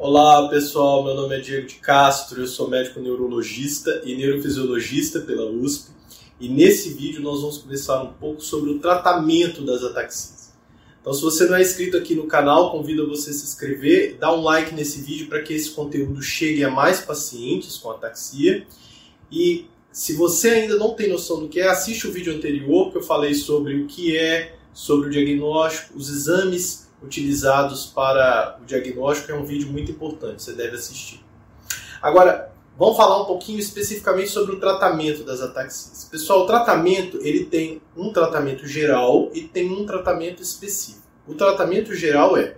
Olá pessoal, meu nome é Diego de Castro, eu sou médico neurologista e neurofisiologista pela USP e nesse vídeo nós vamos conversar um pouco sobre o tratamento das ataxias. Então se você não é inscrito aqui no canal, convido você a se inscrever, dá um like nesse vídeo para que esse conteúdo chegue a mais pacientes com ataxia. E se você ainda não tem noção do que é, assiste o vídeo anterior que eu falei sobre o que é, sobre o diagnóstico, os exames utilizados para o diagnóstico é um vídeo muito importante, você deve assistir. Agora, vamos falar um pouquinho especificamente sobre o tratamento das ataxias. Pessoal, o tratamento ele tem um tratamento geral e tem um tratamento específico. O tratamento geral é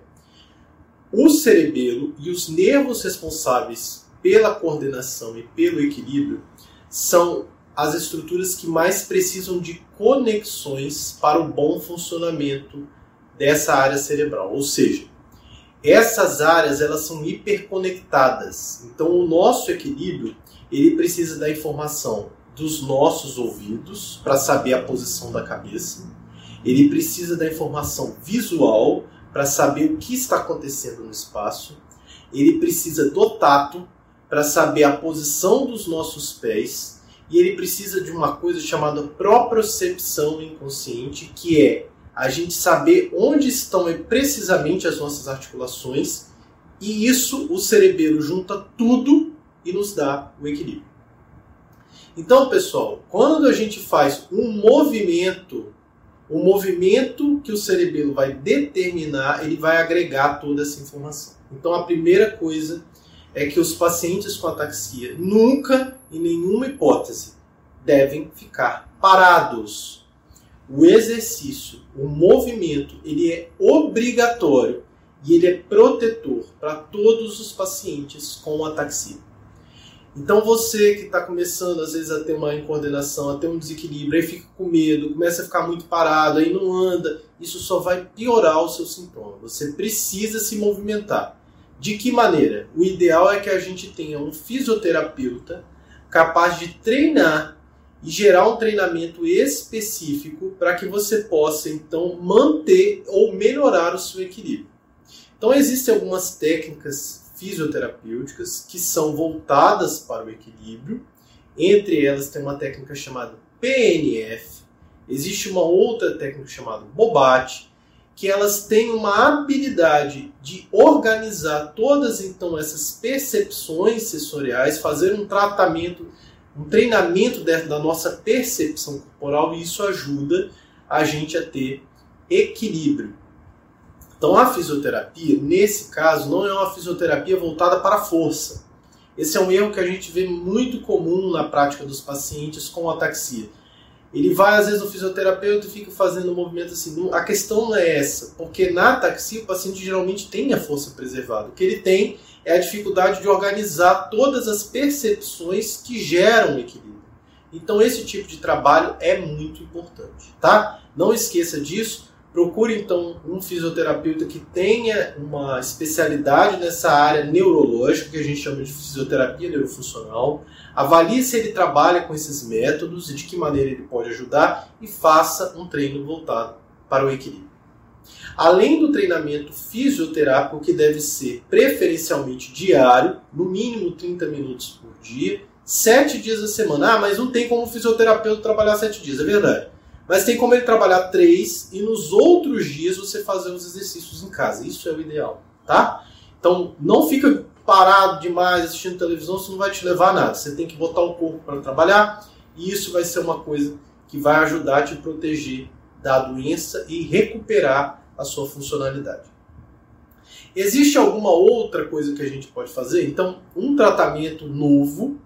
o cerebelo e os nervos responsáveis pela coordenação e pelo equilíbrio são as estruturas que mais precisam de conexões para o bom funcionamento dessa área cerebral. Ou seja, essas áreas elas são hiperconectadas. Então o nosso equilíbrio ele precisa da informação dos nossos ouvidos para saber a posição da cabeça. Ele precisa da informação visual para saber o que está acontecendo no espaço. Ele precisa do tato para saber a posição dos nossos pés. E ele precisa de uma coisa chamada propriocepção inconsciente, que é a gente saber onde estão precisamente as nossas articulações e isso o cerebelo junta tudo e nos dá o equilíbrio. Então, pessoal, quando a gente faz um movimento, o movimento que o cerebelo vai determinar, ele vai agregar toda essa informação. Então, a primeira coisa é que os pacientes com ataxia nunca, em nenhuma hipótese, devem ficar parados o exercício, o movimento, ele é obrigatório e ele é protetor para todos os pacientes com ataxia. Então você que está começando às vezes a ter uma incoordenação, a ter um desequilíbrio, aí fica com medo, começa a ficar muito parado, aí não anda, isso só vai piorar o seu sintoma. Você precisa se movimentar. De que maneira? O ideal é que a gente tenha um fisioterapeuta capaz de treinar e gerar um treinamento específico para que você possa então manter ou melhorar o seu equilíbrio. Então existem algumas técnicas fisioterapêuticas que são voltadas para o equilíbrio. Entre elas tem uma técnica chamada PNF, existe uma outra técnica chamada Bobat, que elas têm uma habilidade de organizar todas então essas percepções sensoriais, fazer um tratamento um treinamento da nossa percepção corporal e isso ajuda a gente a ter equilíbrio. Então a fisioterapia, nesse caso, não é uma fisioterapia voltada para a força. Esse é um erro que a gente vê muito comum na prática dos pacientes com ataxia. Ele vai às vezes no fisioterapeuta e fica fazendo um movimento assim. A questão não é essa, porque na ataxia o paciente geralmente tem a força preservada. O que ele tem é a dificuldade de organizar todas as percepções que geram equilíbrio. Então esse tipo de trabalho é muito importante, tá? Não esqueça disso. Procure então um fisioterapeuta que tenha uma especialidade nessa área neurológica, que a gente chama de fisioterapia neurofuncional. Avalie se ele trabalha com esses métodos e de que maneira ele pode ajudar e faça um treino voltado para o equilíbrio. Além do treinamento fisioterápico, que deve ser preferencialmente diário, no mínimo 30 minutos por dia, 7 dias a semana. Ah, mas não tem como o fisioterapeuta trabalhar 7 dias, é verdade. Mas tem como ele trabalhar 3 e nos outros dias você fazer os exercícios em casa. Isso é o ideal, tá? Então não fica parado demais assistindo televisão, isso não vai te levar a nada. Você tem que botar o corpo para trabalhar e isso vai ser uma coisa que vai ajudar a te proteger da doença e recuperar a sua funcionalidade. Existe alguma outra coisa que a gente pode fazer? Então, um tratamento novo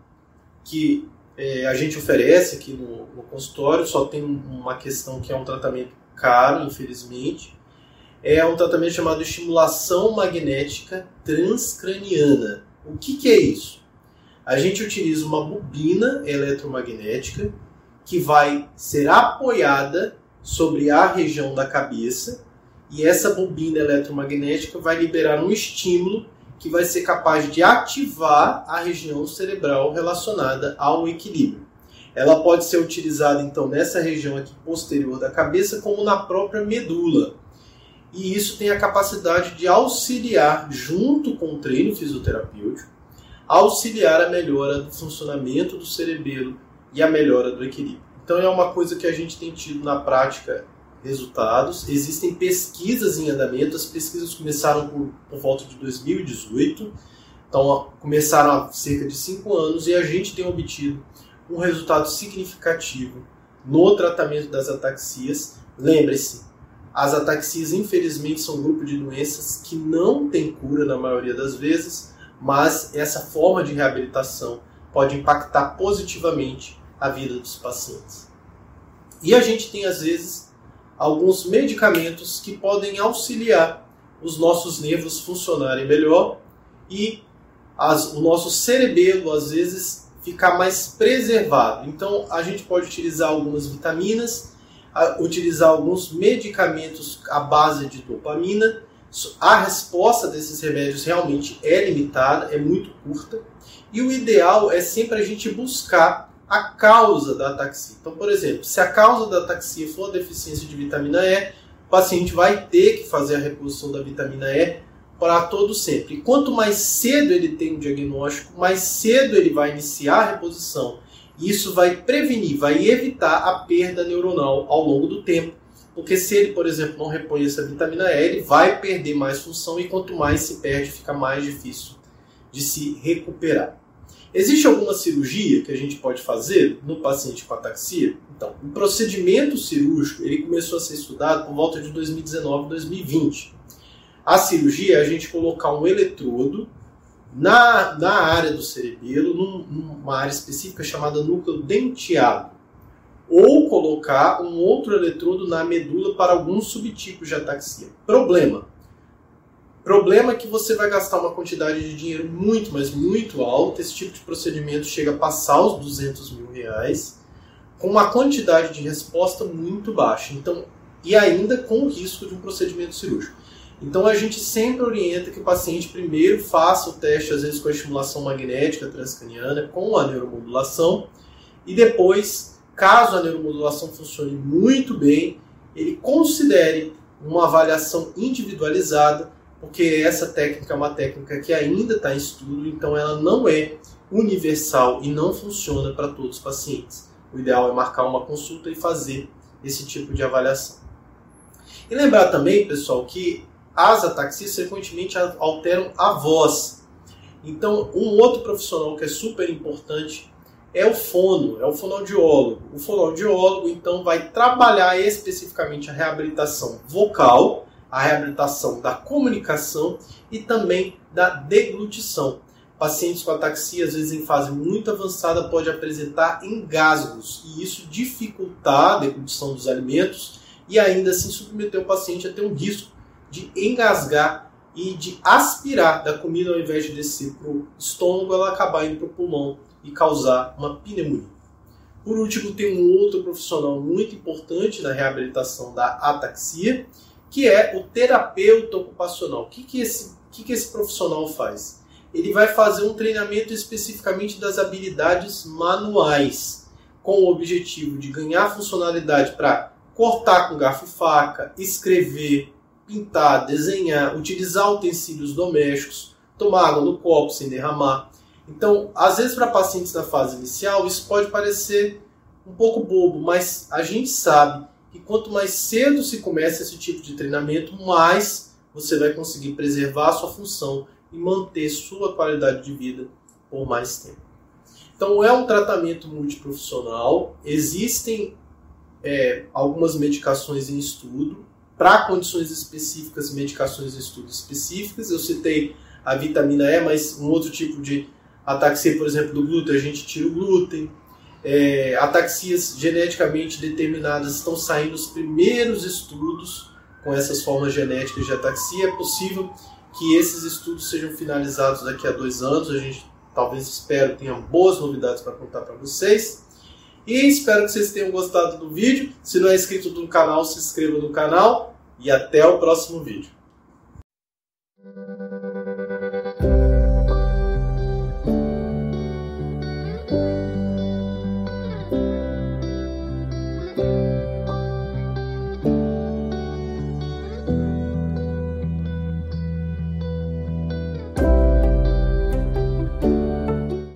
que é, a gente oferece aqui no, no, consultório, só tem uma questão que é um tratamento caro, infelizmente, é um tratamento chamado estimulação magnética transcraniana. O que, que é isso? A gente utiliza uma bobina eletromagnética que vai ser apoiada sobre a região da cabeça e essa bobina eletromagnética vai liberar um estímulo que vai ser capaz de ativar a região cerebral relacionada ao equilíbrio. Ela pode ser utilizada então nessa região aqui posterior da cabeça como na própria medula. e isso tem a capacidade de auxiliar, junto com o treino fisioterapêutico, auxiliar a melhora do funcionamento do cerebelo e a melhora do equilíbrio. Então é uma coisa que a gente tem tido na prática resultados. Existem pesquisas em andamento, as pesquisas começaram por, por volta de 2018, então começaram há cerca de cinco anos e a gente tem obtido um resultado significativo no tratamento das ataxias. Lembre-se, as ataxias infelizmente são um grupo de doenças que não tem cura na maioria das vezes, mas essa forma de reabilitação pode impactar positivamente a vida dos pacientes. E a gente tem às vezes alguns medicamentos que podem auxiliar os nossos nervos funcionarem melhor e as, o nosso cerebelo às vezes ficar mais preservado. Então a gente pode utilizar algumas vitaminas, utilizar alguns medicamentos à base de dopamina. A resposta desses remédios realmente é limitada, é muito curta. E o ideal é sempre a gente buscar a causa da ataxia. Então, por exemplo, se a causa da ataxia for a deficiência de vitamina E, o paciente vai ter que fazer a reposição da vitamina E para todo sempre. E quanto mais cedo ele tem o diagnóstico, mais cedo ele vai iniciar a reposição. Isso vai prevenir, vai evitar a perda neuronal ao longo do tempo. Porque se ele, por exemplo, não repõe essa vitamina E, ele vai perder mais função e quanto mais se perde, fica mais difícil de se recuperar. Existe alguma cirurgia que a gente pode fazer no paciente com ataxia? Então, o procedimento cirúrgico ele começou a ser estudado por volta de 2019, 2020. A cirurgia é a gente colocar um eletrodo na, na área do cerebelo, num, numa área específica chamada núcleo denteado, ou colocar um outro eletrodo na medula para alguns subtipos de ataxia. Problema: Problema é que você vai gastar uma quantidade de dinheiro muito, mas muito alta. Esse tipo de procedimento chega a passar os 200 mil reais, com uma quantidade de resposta muito baixa. Então, e ainda com o risco de um procedimento cirúrgico. Então a gente sempre orienta que o paciente primeiro faça o teste, às vezes com a estimulação magnética transcraniana, com a neuromodulação, e depois, caso a neuromodulação funcione muito bem, ele considere uma avaliação individualizada porque essa técnica é uma técnica que ainda está em estudo, então ela não é universal e não funciona para todos os pacientes. O ideal é marcar uma consulta e fazer esse tipo de avaliação. E lembrar também, pessoal, que as ataxias frequentemente alteram a voz. Então, um outro profissional que é super importante é o fono, é o fonoaudiólogo. O fonoaudiólogo, então, vai trabalhar especificamente a reabilitação vocal a reabilitação da comunicação e também da deglutição. Pacientes com ataxia, às vezes em fase muito avançada, pode apresentar engasgos e isso dificultar a deglutição dos alimentos e ainda assim submeter o paciente a ter um risco de engasgar e de aspirar da comida ao invés de descer para o estômago, ela acabar indo para o pulmão e causar uma pneumonia. Por último, tem um outro profissional muito importante na reabilitação da ataxia, que é o terapeuta ocupacional. O que, que, esse, que, que esse profissional faz? Ele vai fazer um treinamento especificamente das habilidades manuais, com o objetivo de ganhar funcionalidade para cortar com garfo e faca, escrever, pintar, desenhar, utilizar utensílios domésticos, tomar água no copo sem derramar. Então, às vezes, para pacientes na fase inicial, isso pode parecer um pouco bobo, mas a gente sabe e quanto mais cedo se começa esse tipo de treinamento, mais você vai conseguir preservar a sua função e manter sua qualidade de vida por mais tempo. Então é um tratamento multiprofissional, existem é, algumas medicações em estudo, para condições específicas, medicações em estudo específicas. Eu citei a vitamina E, mas um outro tipo de ataxia, por exemplo, do glúten, a gente tira o glúten é, ataxias geneticamente determinadas estão saindo os primeiros estudos com essas formas genéticas de ataxia. É possível que esses estudos sejam finalizados daqui a dois anos. A gente talvez espero tenha boas novidades para contar para vocês. E espero que vocês tenham gostado do vídeo. Se não é inscrito no canal, se inscreva no canal e até o próximo vídeo.